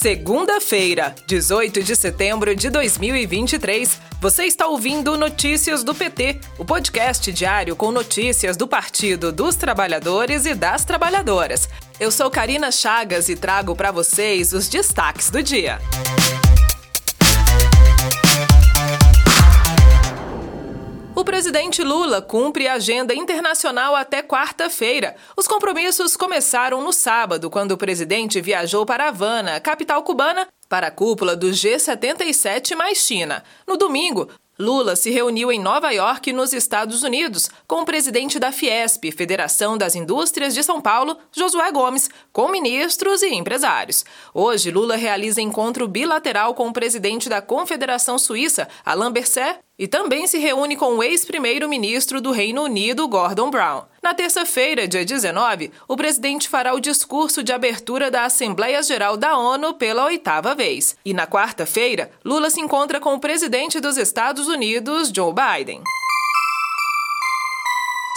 Segunda-feira, 18 de setembro de 2023. Você está ouvindo Notícias do PT, o podcast diário com notícias do Partido dos Trabalhadores e das Trabalhadoras. Eu sou Karina Chagas e trago para vocês os destaques do dia. O presidente Lula cumpre a agenda internacional até quarta-feira. Os compromissos começaram no sábado, quando o presidente viajou para Havana, capital cubana, para a cúpula do G77 mais China. No domingo, Lula se reuniu em Nova York, nos Estados Unidos, com o presidente da Fiesp, Federação das Indústrias de São Paulo, Josué Gomes, com ministros e empresários. Hoje, Lula realiza encontro bilateral com o presidente da Confederação Suíça, Alain Berset, e também se reúne com o ex-primeiro-ministro do Reino Unido, Gordon Brown. Na terça-feira, dia 19, o presidente fará o discurso de abertura da Assembleia Geral da ONU pela oitava vez. E na quarta-feira, Lula se encontra com o presidente dos Estados Unidos, Joe Biden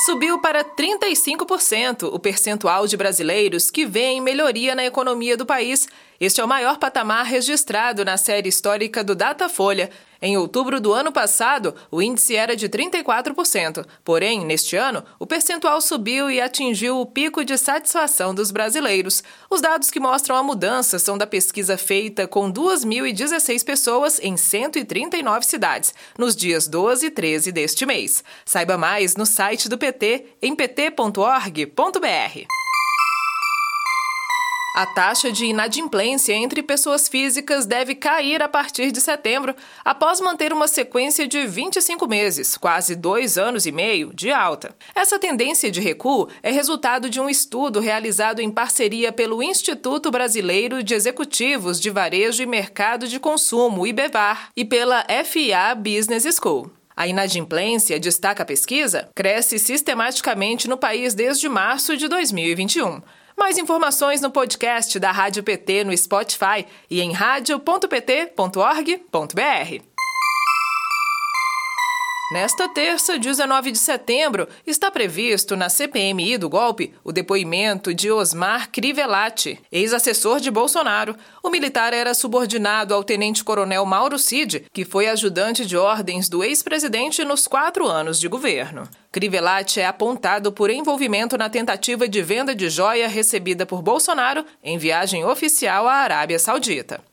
subiu para 35% o percentual de brasileiros que veem melhoria na economia do país. Este é o maior patamar registrado na série histórica do Datafolha em outubro do ano passado, o índice era de 34%. Porém, neste ano, o percentual subiu e atingiu o pico de satisfação dos brasileiros. Os dados que mostram a mudança são da pesquisa feita com 2.016 pessoas em 139 cidades, nos dias 12 e 13 deste mês. Saiba mais no site do PT, em pt.org.br. A taxa de inadimplência entre pessoas físicas deve cair a partir de setembro, após manter uma sequência de 25 meses, quase dois anos e meio, de alta. Essa tendência de recuo é resultado de um estudo realizado em parceria pelo Instituto Brasileiro de Executivos de Varejo e Mercado de Consumo, IBEVAR, e pela FIA Business School. A inadimplência, destaca a pesquisa, cresce sistematicamente no país desde março de 2021. Mais informações no podcast da Rádio PT no Spotify e em radio.pt.org.br. Nesta terça, 19 de setembro, está previsto na CPMI do golpe o depoimento de Osmar Crivellati, ex-assessor de Bolsonaro. O militar era subordinado ao tenente-coronel Mauro Cid, que foi ajudante de ordens do ex-presidente nos quatro anos de governo. Crivellati é apontado por envolvimento na tentativa de venda de joia recebida por Bolsonaro em viagem oficial à Arábia Saudita.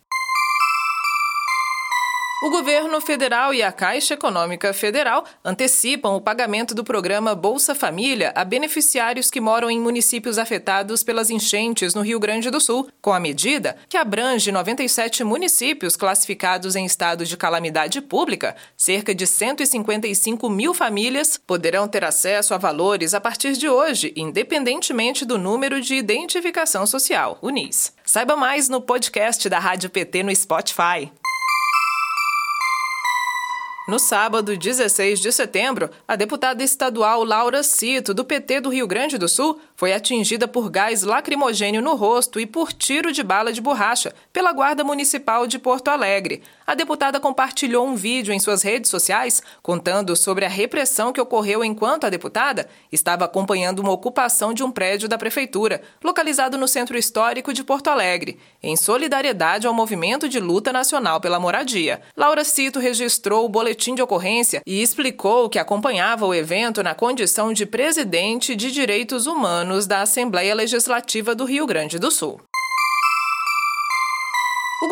O governo federal e a Caixa Econômica Federal antecipam o pagamento do programa Bolsa Família a beneficiários que moram em municípios afetados pelas enchentes no Rio Grande do Sul. Com a medida, que abrange 97 municípios classificados em estado de calamidade pública, cerca de 155 mil famílias poderão ter acesso a valores a partir de hoje, independentemente do número de identificação social, o NIS. Saiba mais no podcast da Rádio PT no Spotify. No sábado, 16 de setembro, a deputada estadual Laura Cito, do PT do Rio Grande do Sul, foi atingida por gás lacrimogênio no rosto e por tiro de bala de borracha pela Guarda Municipal de Porto Alegre. A deputada compartilhou um vídeo em suas redes sociais contando sobre a repressão que ocorreu enquanto a deputada estava acompanhando uma ocupação de um prédio da prefeitura, localizado no centro histórico de Porto Alegre, em solidariedade ao movimento de luta nacional pela moradia. Laura Cito registrou o boletim boletim de ocorrência e explicou que acompanhava o evento na condição de presidente de Direitos Humanos da Assembleia Legislativa do Rio Grande do Sul.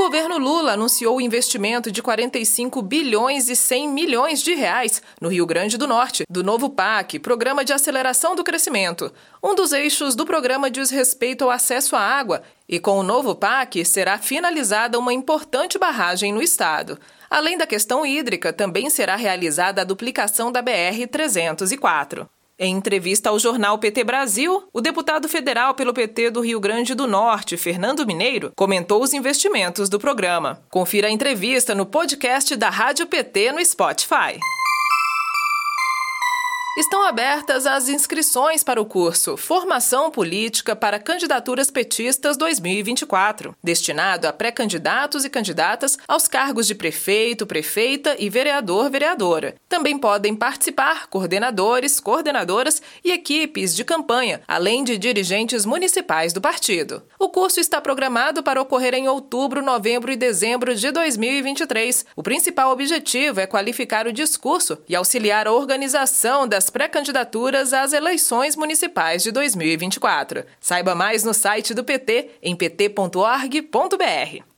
Governo Lula anunciou o investimento de 45 bilhões e 100 milhões de reais no Rio Grande do Norte, do novo PAC, Programa de Aceleração do Crescimento. Um dos eixos do programa diz respeito ao acesso à água, e com o novo PAC será finalizada uma importante barragem no estado. Além da questão hídrica, também será realizada a duplicação da BR-304. Em entrevista ao jornal PT Brasil, o deputado federal pelo PT do Rio Grande do Norte, Fernando Mineiro, comentou os investimentos do programa. Confira a entrevista no podcast da Rádio PT no Spotify. Estão abertas as inscrições para o curso Formação Política para Candidaturas Petistas 2024, destinado a pré-candidatos e candidatas aos cargos de prefeito, prefeita e vereador, vereadora. Também podem participar coordenadores, coordenadoras e equipes de campanha, além de dirigentes municipais do partido. O curso está programado para ocorrer em outubro, novembro e dezembro de 2023. O principal objetivo é qualificar o discurso e auxiliar a organização pré-candidaturas às eleições municipais de 2024. Saiba mais no site do PT em pt.org.br.